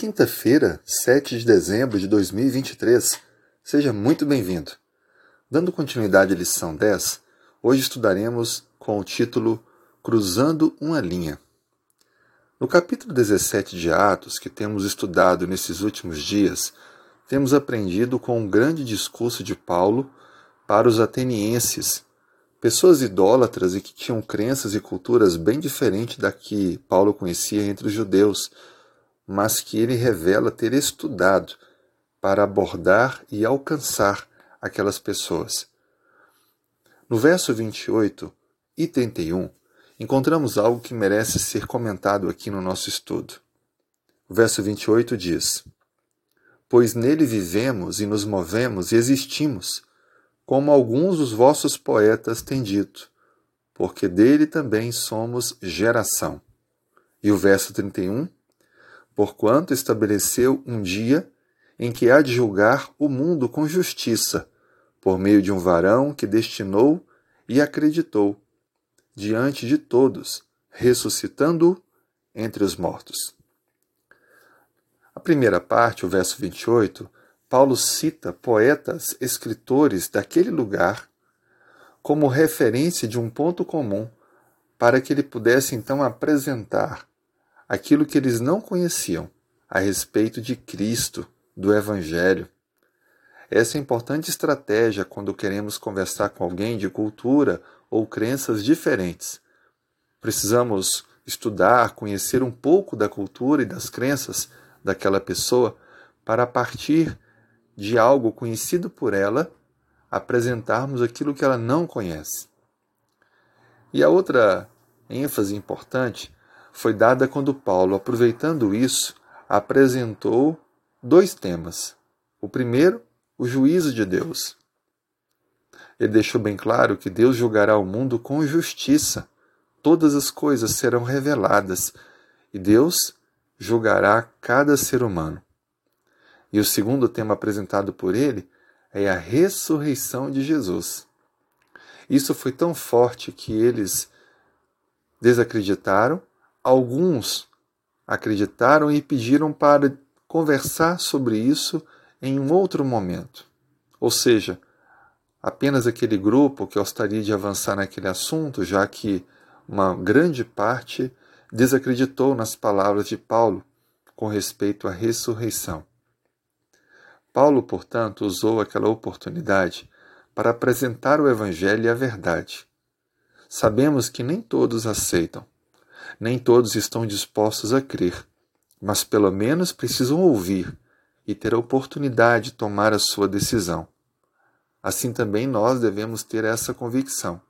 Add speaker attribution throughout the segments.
Speaker 1: Quinta-feira, 7 de dezembro de 2023. Seja muito bem-vindo. Dando continuidade à lição 10, hoje estudaremos com o título Cruzando uma linha. No capítulo 17 de Atos, que temos estudado nesses últimos dias, temos aprendido com um grande discurso de Paulo para os atenienses, pessoas idólatras e que tinham crenças e culturas bem diferentes da que Paulo conhecia entre os judeus mas que ele revela ter estudado para abordar e alcançar aquelas pessoas. No verso 28 e 31, encontramos algo que merece ser comentado aqui no nosso estudo. O verso 28 diz: Pois nele vivemos e nos movemos e existimos, como alguns dos vossos poetas têm dito, porque dele também somos geração. E o verso 31 porquanto estabeleceu um dia em que há de julgar o mundo com justiça, por meio de um varão que destinou e acreditou, diante de todos, ressuscitando-o entre os mortos. A primeira parte, o verso 28, Paulo cita poetas, escritores daquele lugar como referência de um ponto comum para que ele pudesse então apresentar aquilo que eles não conheciam a respeito de Cristo, do Evangelho. Essa é importante estratégia quando queremos conversar com alguém de cultura ou crenças diferentes. Precisamos estudar, conhecer um pouco da cultura e das crenças daquela pessoa para, a partir de algo conhecido por ela, apresentarmos aquilo que ela não conhece. E a outra ênfase importante foi dada quando Paulo, aproveitando isso, apresentou dois temas. O primeiro, o juízo de Deus. Ele deixou bem claro que Deus julgará o mundo com justiça. Todas as coisas serão reveladas e Deus julgará cada ser humano. E o segundo tema apresentado por ele é a ressurreição de Jesus. Isso foi tão forte que eles desacreditaram Alguns acreditaram e pediram para conversar sobre isso em um outro momento. Ou seja, apenas aquele grupo que gostaria de avançar naquele assunto, já que uma grande parte desacreditou nas palavras de Paulo com respeito à ressurreição. Paulo, portanto, usou aquela oportunidade para apresentar o Evangelho e a verdade. Sabemos que nem todos aceitam, nem todos estão dispostos a crer, mas pelo menos precisam ouvir e ter a oportunidade de tomar a sua decisão. Assim também nós devemos ter essa convicção.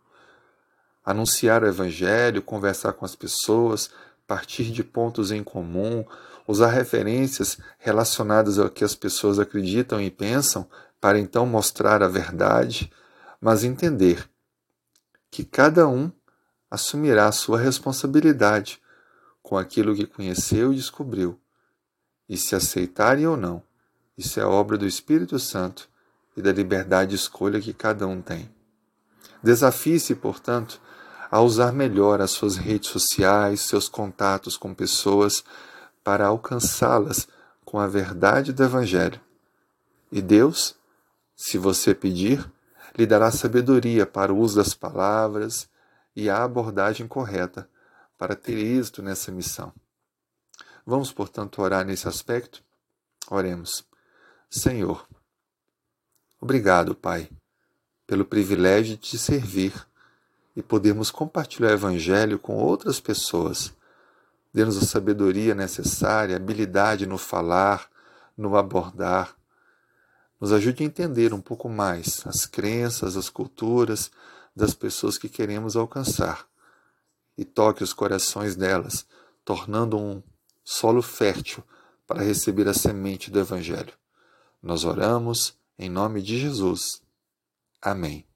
Speaker 1: Anunciar o Evangelho, conversar com as pessoas, partir de pontos em comum, usar referências relacionadas ao que as pessoas acreditam e pensam, para então mostrar a verdade, mas entender que cada um assumirá sua responsabilidade com aquilo que conheceu e descobriu. E se aceitarem ou não, isso é obra do Espírito Santo e da liberdade de escolha que cada um tem. Desafie-se, portanto, a usar melhor as suas redes sociais, seus contatos com pessoas, para alcançá-las com a verdade do Evangelho. E Deus, se você pedir, lhe dará sabedoria para o uso das palavras e a abordagem correta para ter êxito nessa missão. Vamos, portanto, orar nesse aspecto? Oremos. Senhor, obrigado, Pai, pelo privilégio de te servir e podermos compartilhar o Evangelho com outras pessoas. Dê-nos a sabedoria necessária, habilidade no falar, no abordar. Nos ajude a entender um pouco mais as crenças, as culturas, das pessoas que queremos alcançar e toque os corações delas, tornando um solo fértil para receber a semente do Evangelho. Nós oramos em nome de Jesus. Amém.